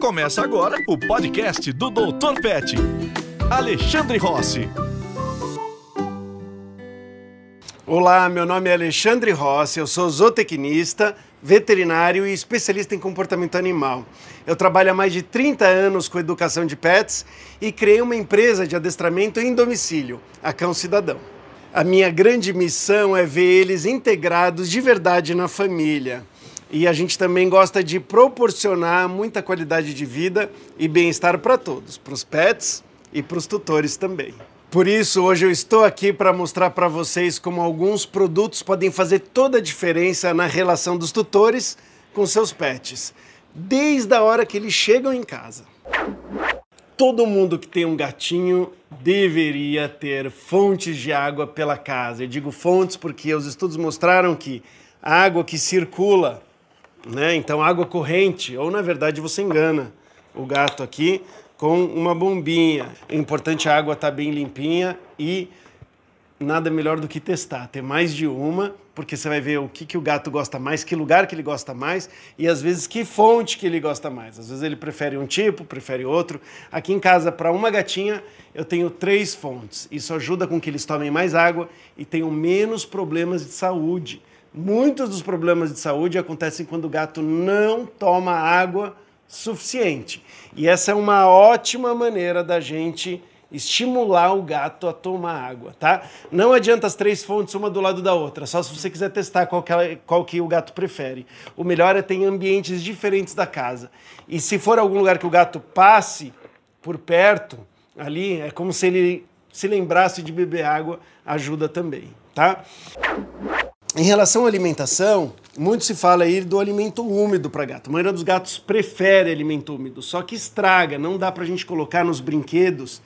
Começa agora o podcast do Dr. Pet. Alexandre Rossi. Olá, meu nome é Alexandre Rossi, eu sou zootecnista, veterinário e especialista em comportamento animal. Eu trabalho há mais de 30 anos com educação de pets e criei uma empresa de adestramento em domicílio, a Cão Cidadão. A minha grande missão é ver eles integrados de verdade na família. E a gente também gosta de proporcionar muita qualidade de vida e bem-estar para todos, para os pets e para os tutores também. Por isso, hoje eu estou aqui para mostrar para vocês como alguns produtos podem fazer toda a diferença na relação dos tutores com seus pets, desde a hora que eles chegam em casa. Todo mundo que tem um gatinho deveria ter fontes de água pela casa. Eu digo fontes porque os estudos mostraram que a água que circula, né, então água corrente, ou na verdade você engana o gato aqui, com uma bombinha. É importante a água estar tá bem limpinha e nada melhor do que testar, ter mais de uma, porque você vai ver o que, que o gato gosta mais, que lugar que ele gosta mais e às vezes que fonte que ele gosta mais. Às vezes ele prefere um tipo, prefere outro. Aqui em casa, para uma gatinha, eu tenho três fontes. Isso ajuda com que eles tomem mais água e tenham menos problemas de saúde. Muitos dos problemas de saúde acontecem quando o gato não toma água suficiente. E essa é uma ótima maneira da gente estimular o gato a tomar água, tá? Não adianta as três fontes uma do lado da outra, só se você quiser testar qual que, é, qual que o gato prefere. O melhor é ter ambientes diferentes da casa. E se for algum lugar que o gato passe por perto, ali, é como se ele se lembrasse de beber água, ajuda também, tá? Em relação à alimentação, muito se fala aí do alimento úmido para gato. A maioria dos gatos prefere alimento úmido, só que estraga, não dá para a gente colocar nos brinquedos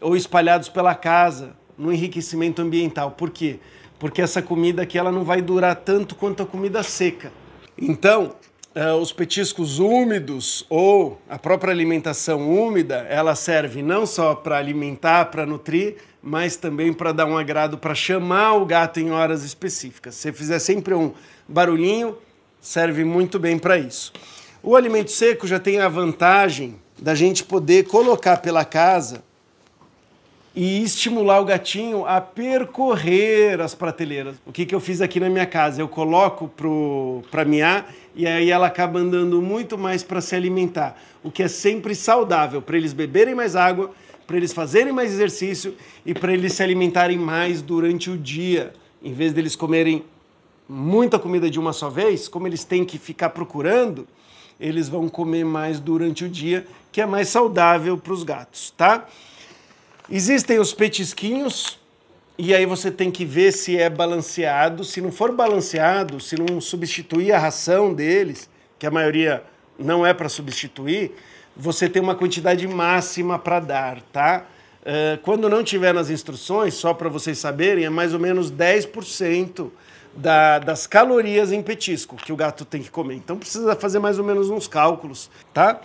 ou espalhados pela casa no enriquecimento ambiental. Por quê? Porque essa comida aqui ela não vai durar tanto quanto a comida seca. Então, uh, os petiscos úmidos ou a própria alimentação úmida, ela serve não só para alimentar, para nutrir, mas também para dar um agrado, para chamar o gato em horas específicas. Se você fizer sempre um barulhinho, serve muito bem para isso. O alimento seco já tem a vantagem da gente poder colocar pela casa e estimular o gatinho a percorrer as prateleiras. O que, que eu fiz aqui na minha casa? Eu coloco para miar e aí ela acaba andando muito mais para se alimentar, o que é sempre saudável para eles beberem mais água para eles fazerem mais exercício e para eles se alimentarem mais durante o dia. Em vez deles comerem muita comida de uma só vez, como eles têm que ficar procurando, eles vão comer mais durante o dia, que é mais saudável para os gatos, tá? Existem os petisquinhos, e aí você tem que ver se é balanceado. Se não for balanceado, se não substituir a ração deles, que a maioria não é para substituir, você tem uma quantidade máxima para dar, tá? Uh, quando não tiver nas instruções, só para vocês saberem, é mais ou menos 10% da, das calorias em petisco que o gato tem que comer. Então precisa fazer mais ou menos uns cálculos, tá?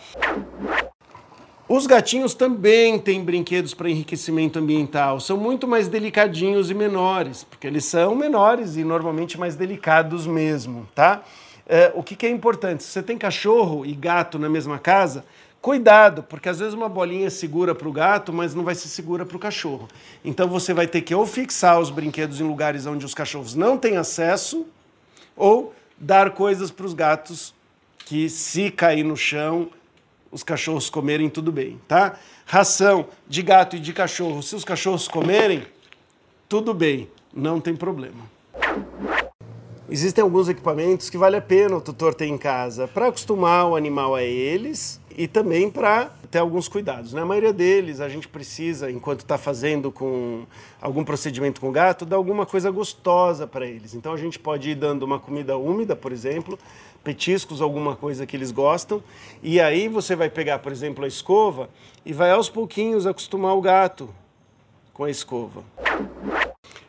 Os gatinhos também têm brinquedos para enriquecimento ambiental. São muito mais delicadinhos e menores, porque eles são menores e normalmente mais delicados mesmo, tá? Uh, o que, que é importante? Se você tem cachorro e gato na mesma casa, Cuidado, porque às vezes uma bolinha é segura para o gato, mas não vai ser segura para o cachorro. Então você vai ter que ou fixar os brinquedos em lugares onde os cachorros não têm acesso, ou dar coisas para os gatos que, se cair no chão, os cachorros comerem tudo bem, tá? Ração de gato e de cachorro, se os cachorros comerem, tudo bem, não tem problema. Existem alguns equipamentos que vale a pena o tutor ter em casa para acostumar o animal a eles e também para ter alguns cuidados. Na né? maioria deles, a gente precisa, enquanto está fazendo com algum procedimento com o gato, dar alguma coisa gostosa para eles. Então a gente pode ir dando uma comida úmida, por exemplo, petiscos, alguma coisa que eles gostam, e aí você vai pegar, por exemplo, a escova e vai aos pouquinhos acostumar o gato com a escova.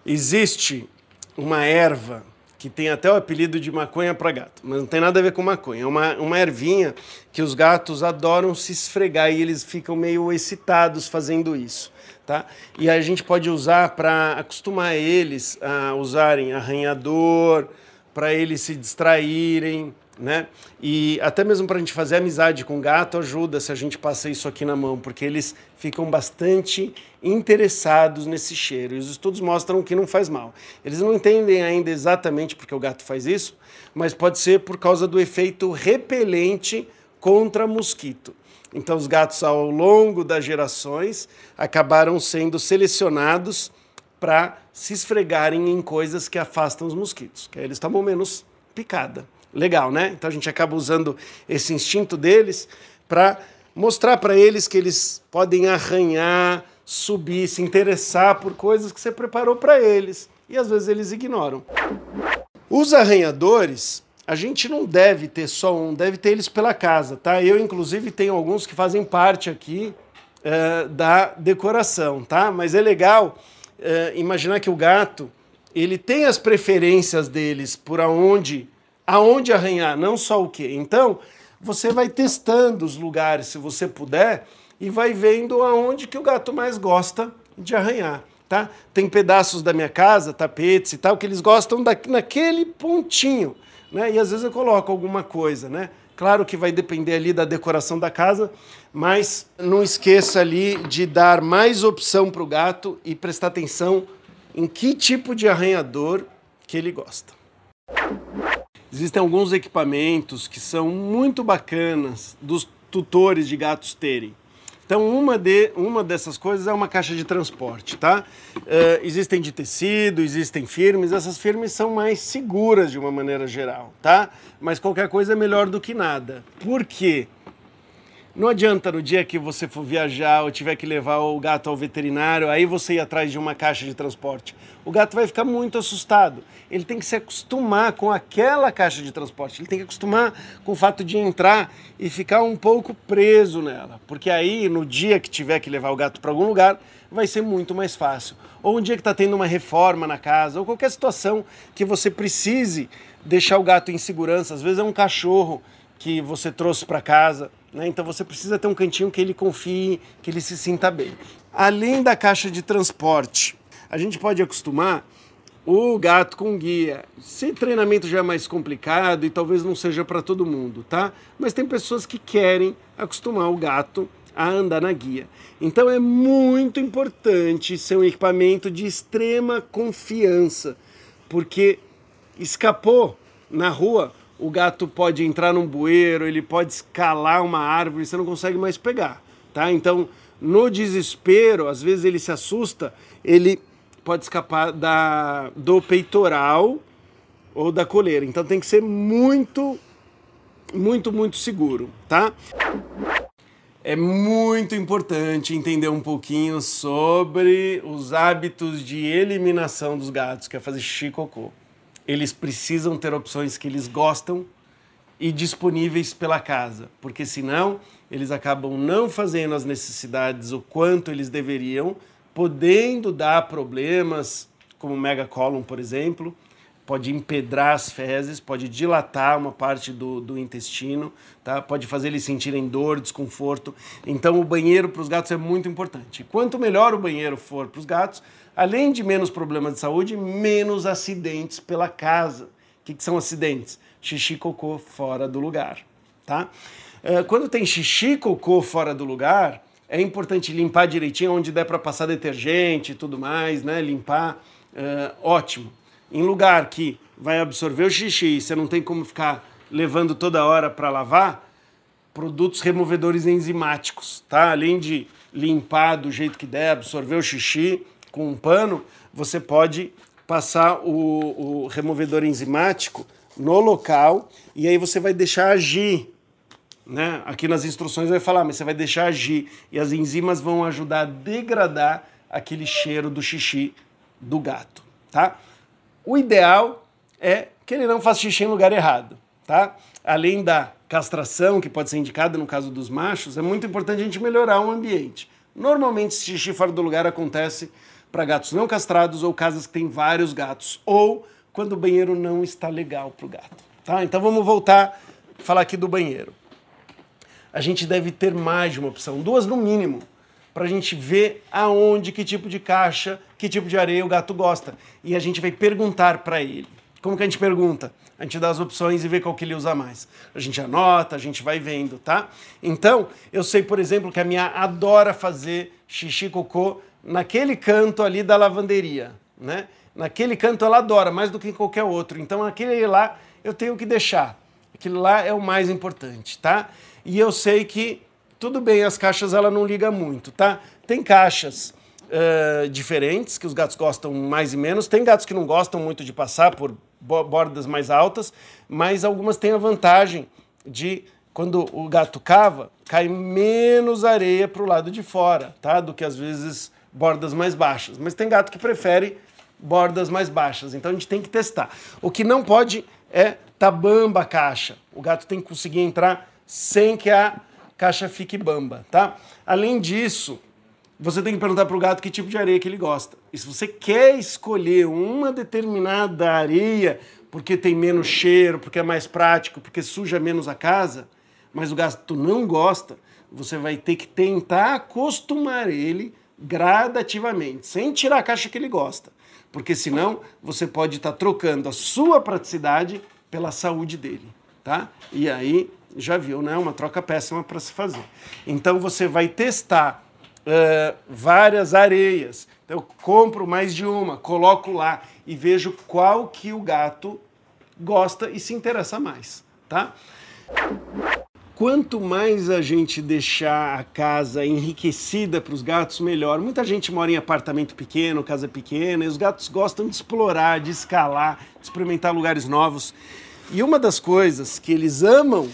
Existe uma erva que tem até o apelido de maconha para gato, mas não tem nada a ver com maconha. É uma, uma ervinha que os gatos adoram se esfregar e eles ficam meio excitados fazendo isso. Tá? E a gente pode usar para acostumar eles a usarem arranhador, para eles se distraírem. Né? E até mesmo para a gente fazer amizade com gato ajuda se a gente passa isso aqui na mão, porque eles ficam bastante interessados nesse cheiro. E os estudos mostram que não faz mal. Eles não entendem ainda exatamente porque o gato faz isso, mas pode ser por causa do efeito repelente contra mosquito. Então, os gatos, ao longo das gerações, acabaram sendo selecionados para se esfregarem em coisas que afastam os mosquitos, que aí eles tomam menos picada. Legal, né? Então a gente acaba usando esse instinto deles para mostrar para eles que eles podem arranhar, subir, se interessar por coisas que você preparou para eles. E às vezes eles ignoram. Os arranhadores, a gente não deve ter só um, deve ter eles pela casa, tá? Eu, inclusive, tenho alguns que fazem parte aqui uh, da decoração, tá? Mas é legal uh, imaginar que o gato, ele tem as preferências deles por aonde aonde arranhar, não só o que. Então, você vai testando os lugares, se você puder, e vai vendo aonde que o gato mais gosta de arranhar. Tá? Tem pedaços da minha casa, tapetes e tal, que eles gostam da, naquele pontinho. Né? E às vezes eu coloco alguma coisa. Né? Claro que vai depender ali da decoração da casa, mas não esqueça ali de dar mais opção para o gato e prestar atenção em que tipo de arranhador que ele gosta. Existem alguns equipamentos que são muito bacanas dos tutores de gatos terem. Então, uma, de, uma dessas coisas é uma caixa de transporte, tá? Uh, existem de tecido, existem firmes, essas firmes são mais seguras de uma maneira geral, tá? Mas qualquer coisa é melhor do que nada. Por quê? Não adianta no dia que você for viajar ou tiver que levar o gato ao veterinário, aí você ir atrás de uma caixa de transporte. O gato vai ficar muito assustado. Ele tem que se acostumar com aquela caixa de transporte. Ele tem que acostumar com o fato de entrar e ficar um pouco preso nela. Porque aí, no dia que tiver que levar o gato para algum lugar, vai ser muito mais fácil. Ou um dia que está tendo uma reforma na casa, ou qualquer situação que você precise deixar o gato em segurança. Às vezes é um cachorro que você trouxe para casa né? Então você precisa ter um cantinho que ele confie, que ele se sinta bem. Além da caixa de transporte, a gente pode acostumar o gato com guia. Se treinamento já é mais complicado e talvez não seja para todo mundo, tá? Mas tem pessoas que querem acostumar o gato a andar na guia. Então é muito importante ser um equipamento de extrema confiança, porque escapou na rua, o gato pode entrar num bueiro, ele pode escalar uma árvore, você não consegue mais pegar, tá? Então, no desespero, às vezes ele se assusta, ele pode escapar da, do peitoral ou da coleira. Então tem que ser muito, muito, muito seguro, tá? É muito importante entender um pouquinho sobre os hábitos de eliminação dos gatos, que é fazer xixi cocô eles precisam ter opções que eles gostam e disponíveis pela casa, porque senão eles acabam não fazendo as necessidades o quanto eles deveriam, podendo dar problemas, como megacolon, por exemplo, pode empedrar as fezes, pode dilatar uma parte do, do intestino, tá? pode fazer eles sentirem dor, desconforto. Então, o banheiro para os gatos é muito importante. Quanto melhor o banheiro for para os gatos, além de menos problemas de saúde, menos acidentes pela casa. O que, que são acidentes? Xixi cocô fora do lugar. Tá? É, quando tem xixi cocô fora do lugar, é importante limpar direitinho onde der para passar detergente e tudo mais, né? Limpar, é, ótimo em lugar que vai absorver o xixi e você não tem como ficar levando toda hora para lavar, produtos removedores enzimáticos, tá? Além de limpar do jeito que der, absorver o xixi com um pano, você pode passar o, o removedor enzimático no local e aí você vai deixar agir. Né? Aqui nas instruções vai falar, mas você vai deixar agir e as enzimas vão ajudar a degradar aquele cheiro do xixi do gato, tá? O ideal é que ele não faça xixi em lugar errado, tá? Além da castração, que pode ser indicada no caso dos machos, é muito importante a gente melhorar o ambiente. Normalmente, xixi fora do lugar acontece para gatos não castrados ou casas que têm vários gatos, ou quando o banheiro não está legal para o gato. Tá? Então vamos voltar a falar aqui do banheiro. A gente deve ter mais de uma opção, duas no mínimo para a gente ver aonde, que tipo de caixa, que tipo de areia o gato gosta. E a gente vai perguntar para ele. Como que a gente pergunta? A gente dá as opções e vê qual que ele usa mais. A gente anota, a gente vai vendo, tá? Então, eu sei, por exemplo, que a minha adora fazer xixi cocô naquele canto ali da lavanderia, né? Naquele canto ela adora, mais do que em qualquer outro. Então, aquele lá eu tenho que deixar. Aquilo lá é o mais importante, tá? E eu sei que, tudo bem, as caixas ela não liga muito, tá? Tem caixas uh, diferentes, que os gatos gostam mais e menos. Tem gatos que não gostam muito de passar por bordas mais altas, mas algumas têm a vantagem de, quando o gato cava, cai menos areia para o lado de fora, tá? Do que às vezes bordas mais baixas. Mas tem gato que prefere bordas mais baixas, então a gente tem que testar. O que não pode é tá bamba a caixa. O gato tem que conseguir entrar sem que a caixa fique bamba, tá? Além disso, você tem que perguntar para o gato que tipo de areia que ele gosta. E se você quer escolher uma determinada areia porque tem menos cheiro, porque é mais prático, porque suja menos a casa, mas o gato não gosta, você vai ter que tentar acostumar ele gradativamente, sem tirar a caixa que ele gosta. Porque senão você pode estar tá trocando a sua praticidade pela saúde dele, tá? E aí, já viu, né? Uma troca péssima para se fazer. Então você vai testar uh, várias areias. Então eu compro mais de uma, coloco lá e vejo qual que o gato gosta e se interessa mais, tá? Quanto mais a gente deixar a casa enriquecida para os gatos, melhor. Muita gente mora em apartamento pequeno, casa pequena, e os gatos gostam de explorar, de escalar, de experimentar lugares novos. E uma das coisas que eles amam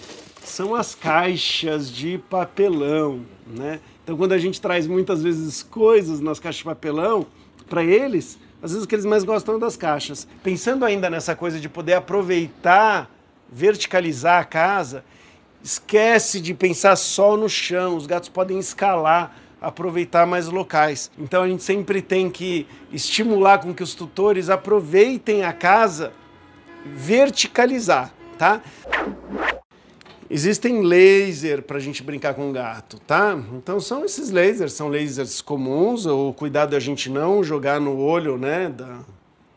são as caixas de papelão, né? Então, quando a gente traz muitas vezes coisas nas caixas de papelão para eles, às vezes o que eles mais gostam é das caixas. Pensando ainda nessa coisa de poder aproveitar, verticalizar a casa, esquece de pensar só no chão. Os gatos podem escalar, aproveitar mais locais. Então a gente sempre tem que estimular com que os tutores aproveitem a casa, verticalizar, tá? Existem laser para a gente brincar com gato, tá? Então são esses lasers, são lasers comuns. O cuidado é a gente não jogar no olho, né, da,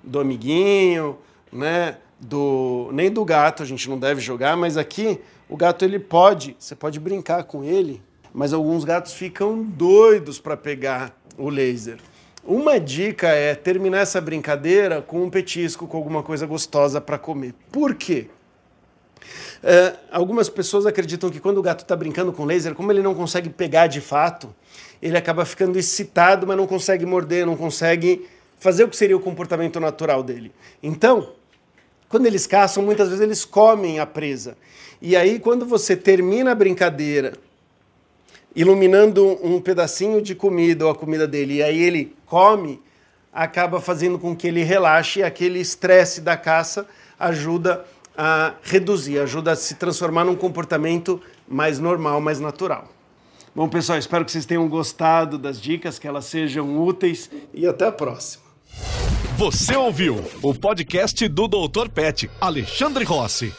do amiguinho, né, do nem do gato a gente não deve jogar, mas aqui o gato ele pode, você pode brincar com ele, mas alguns gatos ficam doidos para pegar o laser. Uma dica é terminar essa brincadeira com um petisco, com alguma coisa gostosa para comer. Por quê? Uh, algumas pessoas acreditam que quando o gato está brincando com laser, como ele não consegue pegar de fato, ele acaba ficando excitado, mas não consegue morder, não consegue fazer o que seria o comportamento natural dele. Então, quando eles caçam, muitas vezes eles comem a presa. E aí, quando você termina a brincadeira, iluminando um pedacinho de comida ou a comida dele, e aí ele come, acaba fazendo com que ele relaxe e aquele estresse da caça ajuda a a reduzir, ajuda a se transformar num comportamento mais normal, mais natural. Bom, pessoal, espero que vocês tenham gostado das dicas, que elas sejam úteis e até a próxima. Você ouviu o podcast do Dr. Pet, Alexandre Rossi.